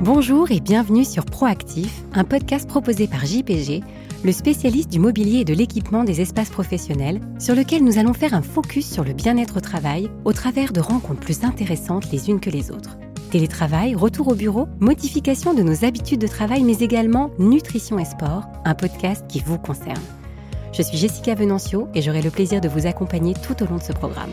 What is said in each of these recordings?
Bonjour et bienvenue sur Proactif, un podcast proposé par JPG, le spécialiste du mobilier et de l'équipement des espaces professionnels, sur lequel nous allons faire un focus sur le bien-être au travail au travers de rencontres plus intéressantes les unes que les autres. Télétravail, retour au bureau, modification de nos habitudes de travail, mais également nutrition et sport, un podcast qui vous concerne. Je suis Jessica Venancio et j'aurai le plaisir de vous accompagner tout au long de ce programme.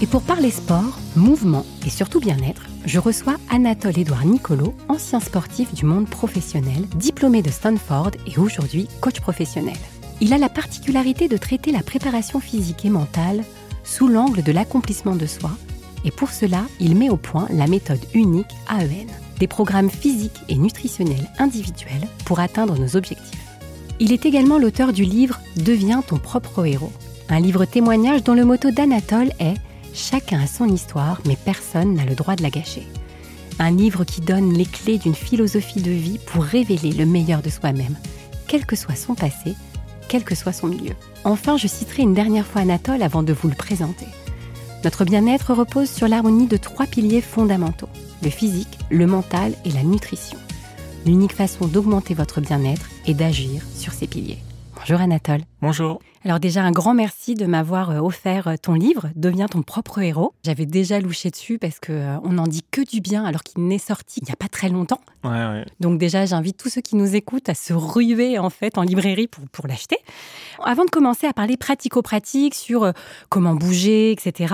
Et pour parler sport, mouvement et surtout bien-être, je reçois Anatole Édouard Nicolo, ancien sportif du monde professionnel, diplômé de Stanford et aujourd'hui coach professionnel. Il a la particularité de traiter la préparation physique et mentale sous l'angle de l'accomplissement de soi, et pour cela, il met au point la méthode unique AEN, des programmes physiques et nutritionnels individuels pour atteindre nos objectifs. Il est également l'auteur du livre Deviens ton propre héros, un livre témoignage dont le motto d'Anatole est Chacun a son histoire, mais personne n'a le droit de la gâcher. Un livre qui donne les clés d'une philosophie de vie pour révéler le meilleur de soi-même, quel que soit son passé, quel que soit son milieu. Enfin, je citerai une dernière fois Anatole avant de vous le présenter. Notre bien-être repose sur l'harmonie de trois piliers fondamentaux, le physique, le mental et la nutrition. L'unique façon d'augmenter votre bien-être est d'agir sur ces piliers. Bonjour Anatole. Bonjour. Alors déjà un grand merci de m'avoir euh, offert euh, ton livre Deviens ton propre héros. J'avais déjà louché dessus parce que euh, on n'en dit que du bien alors qu'il n'est sorti il n'y a pas très longtemps. Ouais, ouais. Donc déjà j'invite tous ceux qui nous écoutent à se ruer en fait en librairie pour, pour l'acheter. Avant de commencer à parler pratico-pratique sur comment bouger, etc.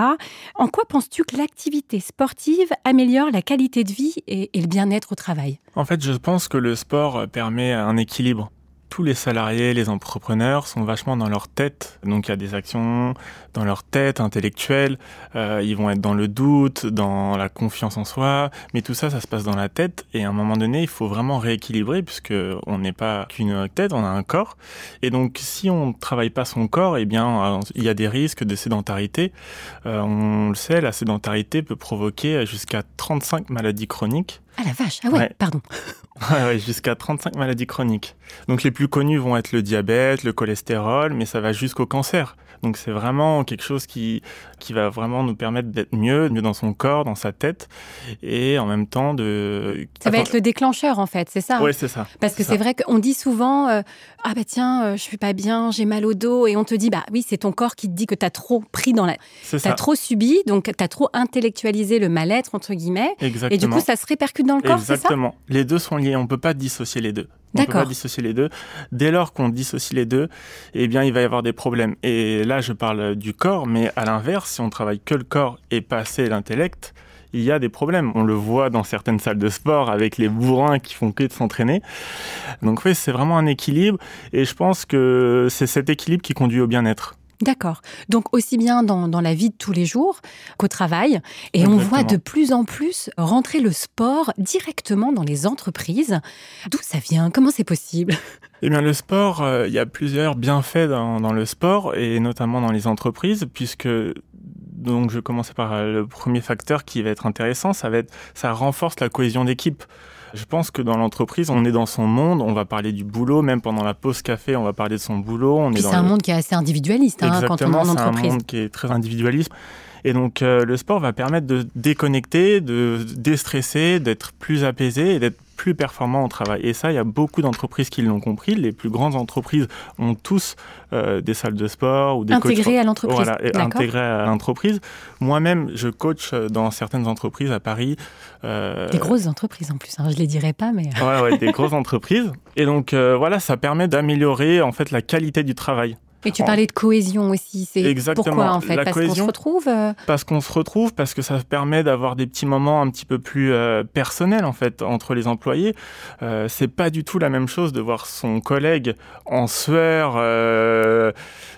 En quoi penses-tu que l'activité sportive améliore la qualité de vie et, et le bien-être au travail? En fait, je pense que le sport permet un équilibre tous les salariés, les entrepreneurs sont vachement dans leur tête. Donc il y a des actions dans leur tête intellectuelle. Euh, ils vont être dans le doute, dans la confiance en soi. Mais tout ça, ça se passe dans la tête. Et à un moment donné, il faut vraiment rééquilibrer puisque on n'est pas qu'une tête, on a un corps. Et donc si on ne travaille pas son corps, eh bien il y a des risques de sédentarité. Euh, on le sait, la sédentarité peut provoquer jusqu'à 35 maladies chroniques. Ah la vache, ah ouais, pardon. Ouais, ouais, jusqu'à 35 maladies chroniques. Donc les plus connues vont être le diabète, le cholestérol, mais ça va jusqu'au cancer. Donc c'est vraiment quelque chose qui, qui va vraiment nous permettre d'être mieux, mieux dans son corps, dans sa tête, et en même temps de... Ça va être le déclencheur en fait, c'est ça Oui, c'est ça. Parce que c'est vrai qu'on dit souvent, euh, ah bah tiens, euh, je suis pas bien, j'ai mal au dos, et on te dit, bah oui, c'est ton corps qui te dit que tu as trop pris dans la... Tu as trop subi, donc tu as trop intellectualisé le mal-être, entre guillemets. Exactement. Et du coup, ça se répercute dans le corps, c'est ça Exactement. Les deux sont liés, on peut pas dissocier les deux. On peut pas dissocier les deux. Dès lors qu'on dissocie les deux, eh bien, il va y avoir des problèmes. Et là, je parle du corps, mais à l'inverse, si on travaille que le corps et pas assez l'intellect, il y a des problèmes. On le voit dans certaines salles de sport avec les bourrins qui font que de s'entraîner. Donc oui, c'est vraiment un équilibre et je pense que c'est cet équilibre qui conduit au bien-être. D'accord. Donc aussi bien dans, dans, la vie de tous les jours qu'au travail. Et Exactement. on voit de plus en plus rentrer le sport directement dans les entreprises. D'où ça vient? Comment c'est possible? Eh bien, le sport, euh, il y a plusieurs bienfaits dans, dans, le sport et notamment dans les entreprises, puisque donc je vais commencer par le premier facteur qui va être intéressant, ça va être ça renforce la cohésion d'équipe. Je pense que dans l'entreprise, on est dans son monde, on va parler du boulot, même pendant la pause café, on va parler de son boulot. On Puis est c'est un le... monde qui est assez individualiste hein, quand on est en entreprise. C'est un monde qui est très individualiste. Et donc euh, le sport va permettre de déconnecter, de déstresser, d'être plus apaisé et d'être plus performant au travail. Et ça, il y a beaucoup d'entreprises qui l'ont compris. Les plus grandes entreprises ont tous euh, des salles de sport ou des intégrées coachs... à l'entreprise. Voilà, intégrées à l'entreprise. Moi-même, je coach dans certaines entreprises à Paris. Euh... Des grosses entreprises en plus. Hein, je les dirais pas, mais ouais, ouais, des grosses entreprises. Et donc euh, voilà, ça permet d'améliorer en fait la qualité du travail. Et tu parlais de cohésion aussi. C'est Exactement. pourquoi en fait? La Parce cohésion, qu'on se retrouve. Euh... Parce qu'on se retrouve, parce que ça permet d'avoir des petits moments un petit peu plus euh, personnels en fait entre les employés. Euh, c'est pas du tout la même chose de voir son collègue en sueur. Euh,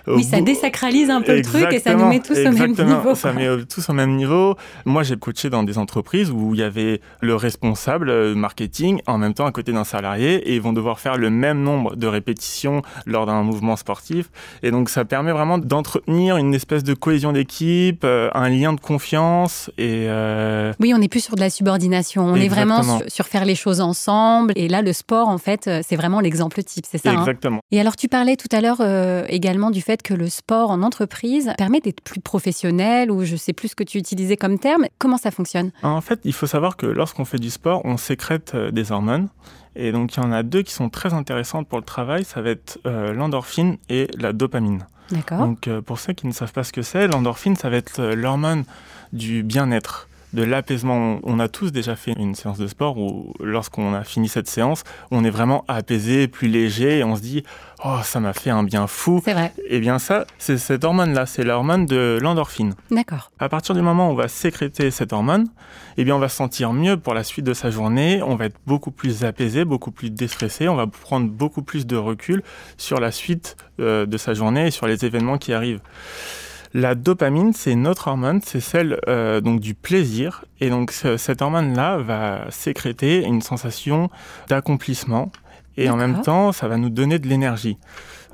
oui, ça désacralise un peu exactement, le truc et ça nous met tous au même niveau. Ça met tous au même niveau. Moi, j'ai coaché dans des entreprises où il y avait le responsable euh, marketing en même temps à côté d'un salarié et ils vont devoir faire le même nombre de répétitions lors d'un mouvement sportif. Et donc ça permet vraiment d'entretenir une espèce de cohésion d'équipe, euh, un lien de confiance et euh... Oui, on n'est plus sur de la subordination, on Exactement. est vraiment sur, sur, faire les choses ensemble. Et là, le sport, en fait, euh, c'est vraiment l'exemple type, c'est ça Exactement. Hein et alors, tu parlais tout à l'heure euh, également du fait que le sport en entreprise permet d'être plus professionnel ou je sais plus ce que tu utilisais comme terme. Comment ça fonctionne? En fait, il faut savoir que lorsqu'on fait du sport, on sécrète des hormones. Et donc, il y en a deux qui sont très intéressantes pour le travail. Ça va être euh, l'endorphine et la dopamine. D'accord. Donc, euh, pour ceux qui ne savent pas ce que c'est, l'endorphine, ça va être euh, l'hormone du bien-être de l'apaisement. On a tous déjà fait une séance de sport où, lorsqu'on a fini cette séance, on est vraiment apaisé, plus léger, et on se dit Oh, ça m'a fait un bien fou. C'est vrai. Et bien, ça, c'est cette hormone-là, c'est l'hormone de l'endorphine. D'accord. À partir du moment où on va sécréter cette hormone, eh bien, on va se sentir mieux pour la suite de sa journée. On va être beaucoup plus apaisé, beaucoup plus déstressé. On va prendre beaucoup plus de recul sur la suite euh, de sa journée et sur les événements qui arrivent. La dopamine, c'est une autre hormone, c'est celle euh, donc du plaisir. Et donc cette hormone-là va sécréter une sensation d'accomplissement. Et en même temps, ça va nous donner de l'énergie.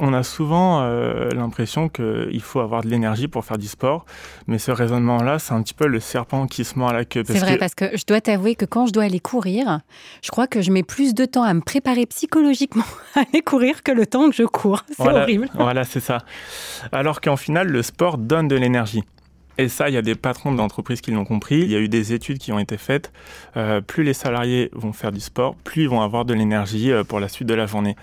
On a souvent euh, l'impression qu'il faut avoir de l'énergie pour faire du sport, mais ce raisonnement-là, c'est un petit peu le serpent qui se mord à la queue. C'est vrai, que... parce que je dois t'avouer que quand je dois aller courir, je crois que je mets plus de temps à me préparer psychologiquement à aller courir que le temps que je cours. C'est voilà, horrible. Voilà, c'est ça. Alors qu'en final, le sport donne de l'énergie. Et ça, il y a des patrons d'entreprises qui l'ont compris. Il y a eu des études qui ont été faites. Euh, plus les salariés vont faire du sport, plus ils vont avoir de l'énergie euh, pour la suite de la journée.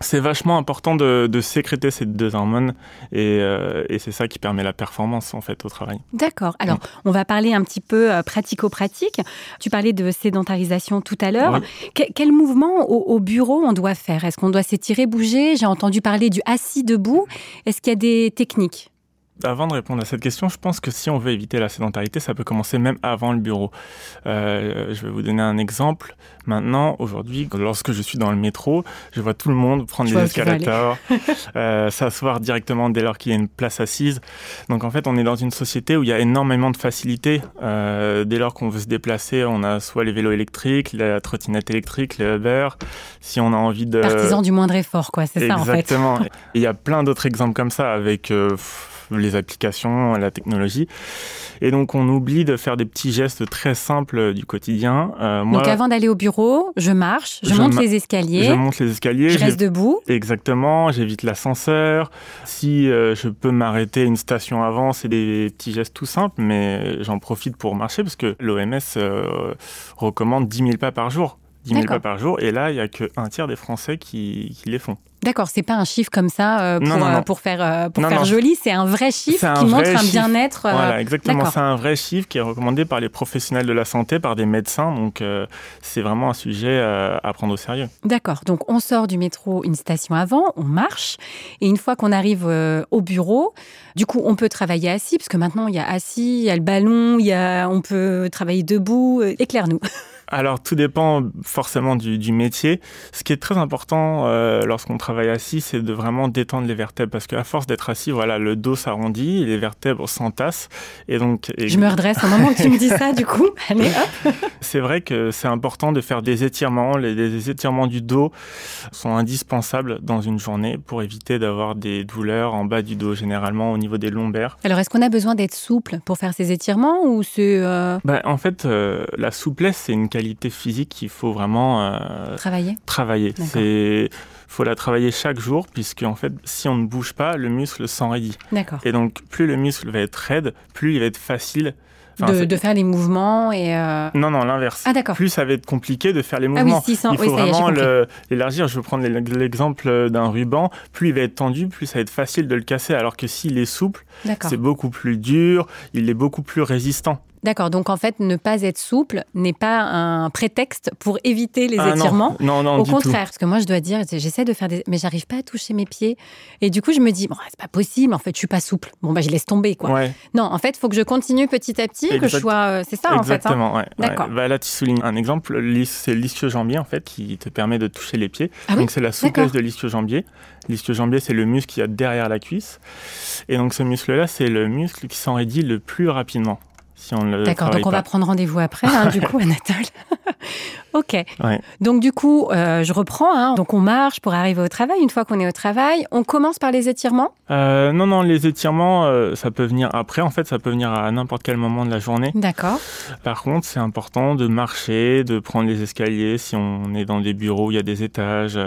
C'est vachement important de, de, sécréter ces deux hormones et, euh, et c'est ça qui permet la performance en fait au travail. D'accord. Alors, on va parler un petit peu euh, pratico-pratique. Tu parlais de sédentarisation tout à l'heure. Oui. Que, quel mouvement au, au, bureau on doit faire? Est-ce qu'on doit s'étirer, bouger? J'ai entendu parler du assis debout. Est-ce qu'il y a des techniques? Avant de répondre à cette question, je pense que si on veut éviter la sédentarité, ça peut commencer même avant le bureau. Euh, je vais vous donner un exemple. Maintenant, aujourd'hui, lorsque je suis dans le métro, je vois tout le monde prendre je les escalators, euh, s'asseoir directement dès lors qu'il y a une place assise. Donc en fait, on est dans une société où il y a énormément de facilité. Euh, dès lors qu'on veut se déplacer, on a soit les vélos électriques, la trottinette électrique, les Uber. Si on a envie de... Partisan du moindre effort, quoi. C'est ça en fait. Exactement. il y a plein d'autres exemples comme ça avec euh, les applications, la technologie. Et donc, on oublie de faire des petits gestes très simples du quotidien. Euh, moi, donc, avant d'aller au bureau, je marche, je, je monte les escaliers. Je monte les escaliers. Je reste debout. Exactement. J'évite l'ascenseur. Si euh, je peux m'arrêter une station avant, c'est des petits gestes tout simples, mais j'en profite pour marcher parce que l'OMS euh, recommande 10 000 pas par jour. 10 000 pas par jour. Et là, il n'y a qu'un tiers des Français qui, qui les font. D'accord, c'est pas un chiffre comme ça euh, pour, non, non, non. pour faire, euh, pour faire joli, c'est un vrai chiffre un qui vrai montre un bien-être. Euh... Voilà, exactement. C'est un vrai chiffre qui est recommandé par les professionnels de la santé, par des médecins. Donc, euh, c'est vraiment un sujet euh, à prendre au sérieux. D'accord. Donc, on sort du métro une station avant, on marche. Et une fois qu'on arrive euh, au bureau, du coup, on peut travailler assis, parce que maintenant, il y a assis, il y a le ballon, il y a, on peut travailler debout. Éclaire-nous. Alors, tout dépend forcément du, du, métier. Ce qui est très important euh, lorsqu'on travaille assis, c'est de vraiment détendre les vertèbres. Parce qu'à force d'être assis, voilà, le dos s'arrondit, les vertèbres s'entassent. Et donc, et... Je me redresse au moment que tu me dis ça, du coup. Allez, hop C'est vrai que c'est important de faire des étirements. Les, les, étirements du dos sont indispensables dans une journée pour éviter d'avoir des douleurs en bas du dos, généralement au niveau des lombaires. Alors, est-ce qu'on a besoin d'être souple pour faire ces étirements ou. Euh... Ben, en fait, euh, la souplesse, c'est une qualité physique qu'il faut vraiment euh, travailler. Travailler. C'est faut la travailler chaque jour puisque en fait, si on ne bouge pas, le muscle s'enraidit. D'accord. Et donc, plus le muscle va être raide, plus il va être facile. Enfin, de, de, faire les mouvements et euh... non non l'inverse ah d'accord plus ça va être compliqué de faire les mouvements ah oui, 600, il faut oui, vraiment l'élargir je vais prendre l'exemple d'un ruban plus il va être tendu plus ça va être facile de le casser alors que s'il est souple c'est beaucoup plus dur il est beaucoup plus résistant D'accord, donc en fait, ne pas être souple n'est pas un prétexte pour éviter les ah étirements. Non, non, non Au contraire, tout. parce que moi, je dois dire, j'essaie de faire des, mais j'arrive pas à toucher mes pieds. Et du coup, je me dis, bon, c'est pas possible. En fait, je suis pas souple. Bon, bah, je laisse tomber, quoi. Ouais. Non, en fait, il faut que je continue petit à petit, exact. que je sois. C'est ça, Exactement, en fait. Hein ouais. D'accord. Ouais. Bah, là, tu soulignes un exemple. C'est l'ischio-jambier, en fait, qui te permet de toucher les pieds. Ah donc, c'est la souplesse de l'ischio-jambier. L'ischio-jambier, c'est le muscle qui a derrière la cuisse. Et donc, ce muscle-là, c'est le muscle qui s'enraidit le plus rapidement. Si D'accord, donc on pas. va prendre rendez-vous après, hein, du coup, Anatole. ok. Ouais. Donc du coup, euh, je reprends. hein. Donc on marche pour arriver au travail. Une fois qu'on est au travail, on commence par les étirements? Euh, non, non, les étirements, euh, ça peut venir après. En fait, ça peut venir à n'importe quel moment de la journée. D'accord. Par contre, c'est important de marcher, de prendre les escaliers si on est dans des bureaux où il y a des étages.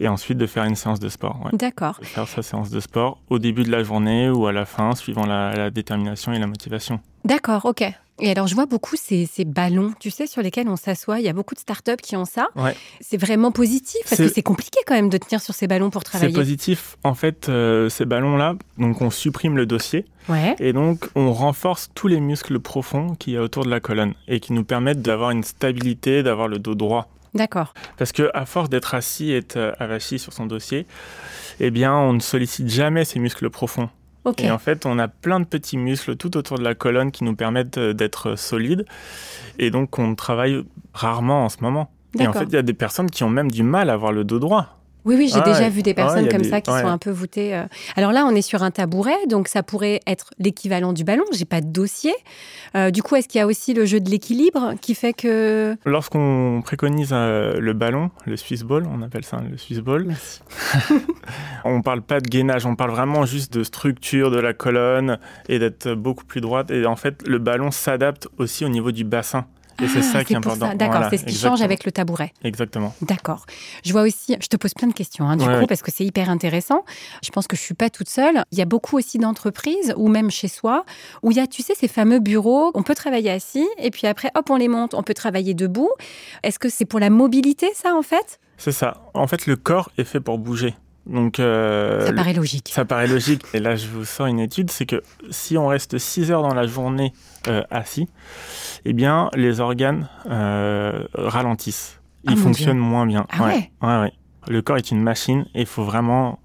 Et ensuite de faire une séance de sport. ouais. D'accord. De faire sa séance de sport au début de la journée ou à la fin, suivant la, la détermination et la motivation. D'accord, ok. Et alors, je vois beaucoup ces, ces ballons, tu sais, sur lesquels on s'assoit. Il y a beaucoup de startups qui ont ça. Ouais. C'est vraiment positif parce que C'est- c'est compliqué quand même de tenir sur ces ballons pour C'est travailler. positif. En fait, euh, ces ballons-là, donc on supprime le dossier Ouais. et donc on renforce tous les muscles profonds qu'il y a autour de la colonne et qui nous permettent d'avoir une stabilité, d'avoir le dos droit. D'accord. Parce que à force d'être assis et d'être euh, avachi sur son dossier, eh bien, on ne sollicite jamais ces muscles profonds. Et en fait, on a plein de petits muscles tout autour de la colonne qui nous permettent euh, d'être solides. Et donc, on travaille rarement en ce moment. Et en fait, il y a des personnes qui ont même du mal à avoir le dos droit. Oui, oui, j'ai Ah déjà vu des personnes comme des- ça qui ouais. sont un peu voûtées. euh. Alors là, on est sur un tabouret, donc ça pourrait être l'équivalent du ballon. J'ai pas de dossier. Euh, du coup, est-ce qu'il y a aussi le jeu de l'équilibre qui fait que. Lorsqu'on préconise euh, le ballon, le Swiss ball, on appelle ça le Swiss ball, Merci. on parle pas de gainage, on parle vraiment juste de structure de la colonne et d'être beaucoup plus droite. Et en fait, le ballon s'adapte aussi au niveau du bassin. Et c'est Ah, ça qui est important. D'accord, Voilà, c'est ce qui exactement. change avec le tabouret. Exactement. D'accord. Je vois aussi, je te pose plein de questions, hein, du Ouais, coup, ouais. parce que c'est hyper intéressant. Je pense que je suis pas toute seule. Il y a beaucoup aussi d'entreprises, ou même chez soi, où il y a, tu sais, ces fameux bureaux. On peut travailler assis, et puis après, hop, on les monte. On peut travailler debout. Est-ce que c'est pour la mobilité, ça, en fait? C'est ça. En fait, le corps est fait pour bouger. Donc, euh, Ça paraît logique. ça paraît logique. Et là, je vous sors une étude, c'est que si on reste 6 heures dans la journée euh, assis, eh bien, les organes euh, ralentissent. Ah, Ils mon fonctionnent moins bien. Ah ouais ouais, ouais. Le corps est une machine et il faut vraiment.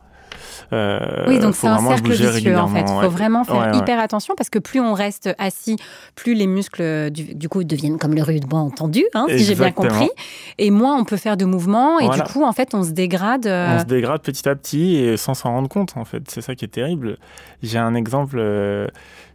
Euh, Oui, donc c'est un cercle vicieux en fait. Il faut ouais. vraiment faire Ouais, hyper attention parce que plus on reste assis, plus les muscles du, du coup deviennent comme le ruban entendu, hein, si j'ai bien compris. Et moins on peut faire de mouvements et Voilà. du coup en fait on se dégrade. euh, On se dégrade petit à petit et sans s'en rendre compte, en fait. C'est ça qui est terrible. J'ai un exemple euh,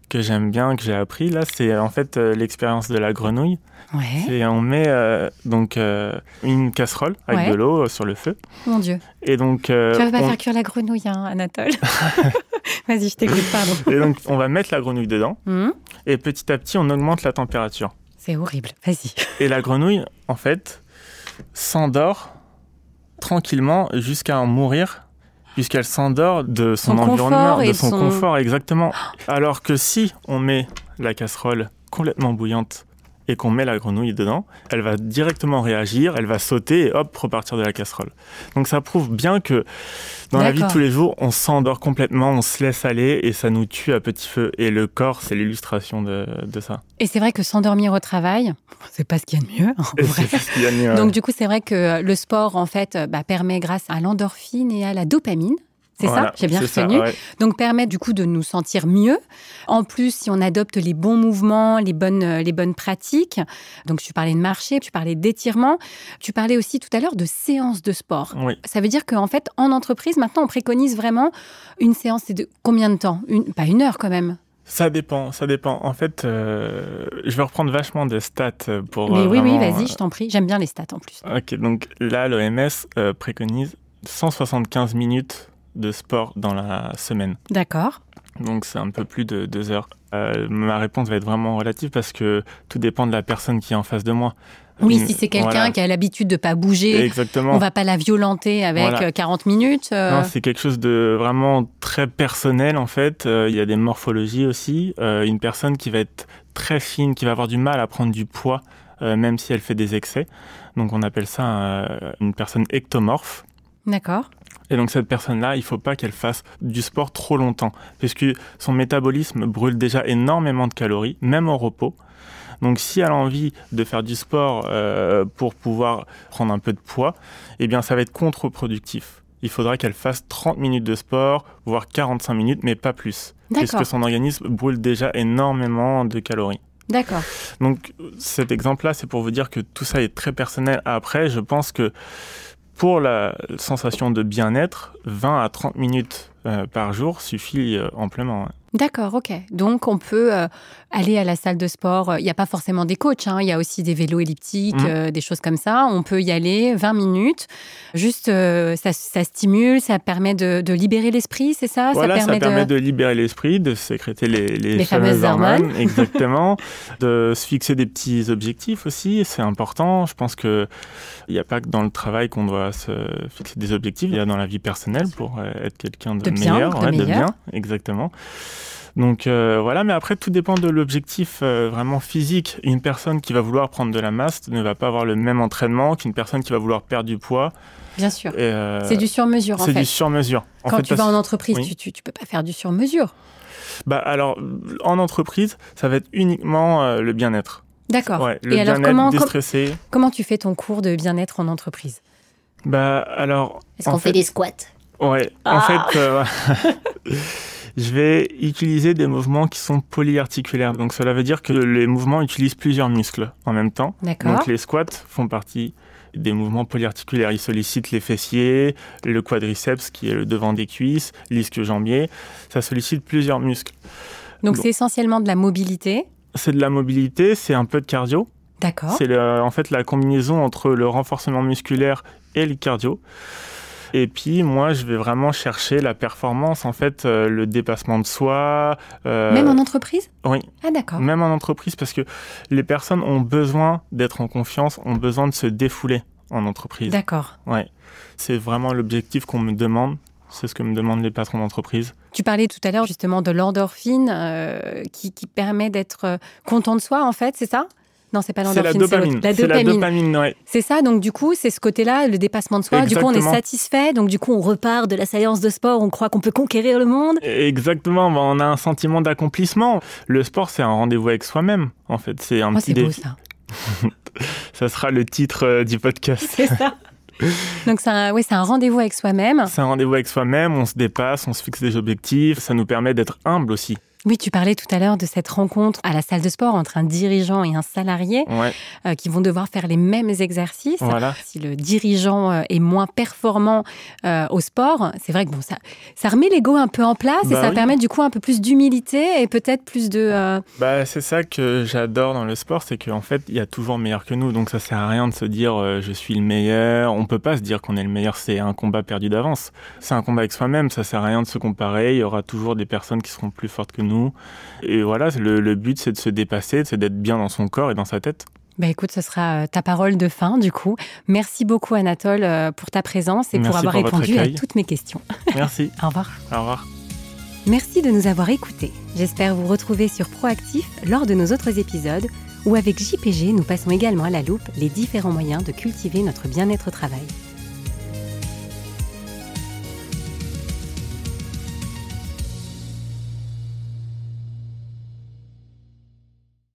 que j'aime bien, que j'ai appris, là, c'est en fait euh, l'expérience de la grenouille. Ouais. Et on met euh, donc euh, une casserole avec Ouais. de l'eau sur le feu. Mon Dieu. Et donc, Tu vas pas on, faire cuire la grenouille, hein, Anatole. Vas-y, je t'écoute, pardon. et donc, on va mettre la grenouille dedans. Hum, Et petit à petit, on augmente la température. c'est horrible. Vas-y. Et la grenouille, en fait, s'endort tranquillement jusqu'à en mourir, puisqu'elle s'endort de son, environnement, de son, son- confort, exactement. Alors que si on met la casserole complètement bouillante et qu'on met la grenouille dedans, elle va directement réagir, elle va sauter et hop, repartir de la casserole. Donc ça prouve bien que dans la vie de tous les jours, on s'endort complètement, on se laisse aller et ça nous tue à petit feu. Et le corps, c'est l'illustration de, de ça. Et c'est vrai que s'endormir au travail, c'est pas ce qu'il y a de mieux. en vrai. c'est ce y a de mieux, Donc du coup, c'est vrai que le sport, en fait, bah, permet grâce à l'endorphine et à la dopamine. C'est Voilà, ça J'ai bien ça, retenu. ouais. Donc permet du coup de nous sentir mieux. En plus, si on adopte les bons mouvements, les bonnes, euh, les bonnes pratiques. Donc tu parlais de marcher, tu parlais d'étirement, tu parlais aussi tout à l'heure de séances de sport. Oui. Ça veut dire qu'en fait, en entreprise, maintenant, on préconise vraiment une séance. C'est de combien de temps? Une, Pas une heure quand même. Ça dépend, ça dépend. En fait, euh, je vais reprendre vachement des stats pour. Mais euh, oui, oui, vas-y, je t'en prie. J'aime bien les stats en plus. Ok, donc là, l'OMS préconise 175 minutes de sport dans la semaine. D'accord. Donc c'est un peu plus de deux heures. Euh, ma réponse va être vraiment relative parce que tout dépend de la personne qui est en face de moi. Oui, si c'est quelqu'un voilà. qui a l'habitude de pas bouger, Exactement. on va pas la violenter avec Voilà. euh, 40 minutes. euh, Non, c'est quelque chose de vraiment très personnel en fait. Euh, Il y a des morphologies aussi. Euh, une personne qui va être très fine, qui va avoir du mal à prendre du poids, euh, même si elle fait des excès. Donc on appelle ça euh, une personne ectomorphe. D'accord. Et donc cette personne-là, il faut pas qu'elle fasse du sport trop longtemps, puisque son métabolisme brûle déjà énormément de calories, même au repos. Donc si elle a envie de faire du sport euh, pour pouvoir prendre un peu de poids, eh bien ça va être contre-productif. Il faudra qu'elle fasse 30 minutes de sport, voire 45 minutes, mais pas plus. Puisque son organisme brûle déjà énormément de calories. D'accord. Donc cet exemple-là, c'est pour vous dire que tout ça est très personnel. Après, je pense que pour la sensation de bien-être, 20 à 30 minutes euh, par jour suffit euh, amplement. ouais. D'accord, ok. Donc on peut euh, aller à la salle de sport. Il n'y a pas forcément des coachs, hein. il y a aussi des vélos elliptiques, Mhm. euh, des choses comme ça. On peut y aller 20 minutes. Juste, euh, ça, ça stimule, ça permet de, de libérer l'esprit, c'est ça? Voilà, ça permet, permet, de... libérer l'esprit, de sécréter les, les, Les fameuses hormones. exactement, de se fixer des petits objectifs aussi, c'est important. Je pense que il n'y a pas que dans le travail qu'on doit se fixer des objectifs, il y a dans la vie personnelle pour euh, être quelqu'un de, De bien, meilleur, de meilleur. bien, exactement. Donc euh, voilà, mais après tout dépend de l'objectif euh, vraiment physique. Une personne qui va vouloir prendre de la masse ne va pas avoir le même entraînement qu'une personne qui va vouloir perdre du poids. Bien sûr. Euh, c'est du sur-mesure en c'est du sur-mesure. Quand fait, tu vas en entreprise, oui. tu, tu, tu peux pas faire du sur-mesure. Bah alors, en entreprise, ça va être uniquement euh, le bien-être. D'accord. Ouais, le Et alors, bien-être, comment, com- déstresser. comment tu fais ton cours de bien-être en entreprise? Bah alors, Est-ce En qu'on fait fait- des squats? Ouais, en Ah. fait, euh, je vais utiliser des mouvements qui sont polyarticulaires. Donc cela veut dire que les mouvements utilisent plusieurs muscles en même temps. D'accord. Donc les squats font partie des mouvements polyarticulaires. Ils sollicitent les fessiers, le quadriceps qui est le devant des cuisses, l'ischio-jambier. Ça sollicite plusieurs muscles. Donc Bon. c'est essentiellement de la mobilité. C'est de la mobilité, c'est un peu de cardio. D'accord. C'est en fait la combinaison entre le renforcement musculaire et le cardio. Et puis moi, je vais vraiment chercher la performance, en fait, euh, le dépassement de soi. euh, Même en entreprise? Oui. Ah d'accord. Même en entreprise, parce que les personnes ont besoin d'être en confiance, ont besoin de se défouler en entreprise. D'accord. Ouais. C'est vraiment l'objectif qu'on me demande. C'est ce que me demandent les patrons d'entreprise. Tu parlais tout à l'heure justement de l'endorphine euh, qui, qui permet d'être euh, content de soi en fait, c'est ça? Non, c'est pas l'endorphine, c'est dopamine. La C'est la dopamine. dopamine, ouais. C'est ça, donc du coup, c'est ce côté-là, le dépassement de soi. Du coup, on est satisfait, donc du coup, on repart de la séance de sport, on croit qu'on peut conquérir le monde. Exactement, bah, on a un sentiment d'accomplissement. Le sport, c'est un rendez-vous avec soi-même, en fait. C'est un Oh, petit c'est beau ça. Ça sera le titre euh, du podcast. C'est ça. donc c'est un, c'est un rendez-vous avec soi-même. C'est un rendez-vous avec soi-même, on se dépasse, on se fixe des objectifs. Ça nous permet d'être humble aussi. Oui, tu parlais tout à l'heure de cette rencontre à la salle de sport entre un dirigeant et un salarié Ouais, euh, qui vont devoir faire les mêmes exercices. voilà. Si le dirigeant euh, est moins performant euh, au sport, c'est vrai que bon, ça, ça remet l'ego un peu en place et Bah ça oui. permet du coup un peu plus d'humilité et peut-être plus de. euh, Bah, c'est ça que j'adore dans le sport, c'est qu'en fait, il y a toujours meilleur que nous. Donc ça sert à rien de se dire je suis le meilleur. On peut pas se dire qu'on est le meilleur, c'est un combat perdu d'avance. C'est un combat avec soi-même, ça sert à rien de se comparer. Il y aura toujours des personnes qui seront plus fortes que nous. Et voilà, le, le but c'est de se dépasser, c'est d'être bien dans son corps et dans sa tête. Bah écoute, ce sera euh, ta parole de fin du coup. Merci beaucoup Anatole euh, pour ta présence et pour avoir pour répondu à toutes mes questions. Merci, Au revoir. au revoir. Merci de nous avoir écoutés. J'espère vous retrouver sur Proactif lors de nos autres épisodes où avec JPG, nous passons également à la loupe les différents moyens de cultiver notre bien-être au travail.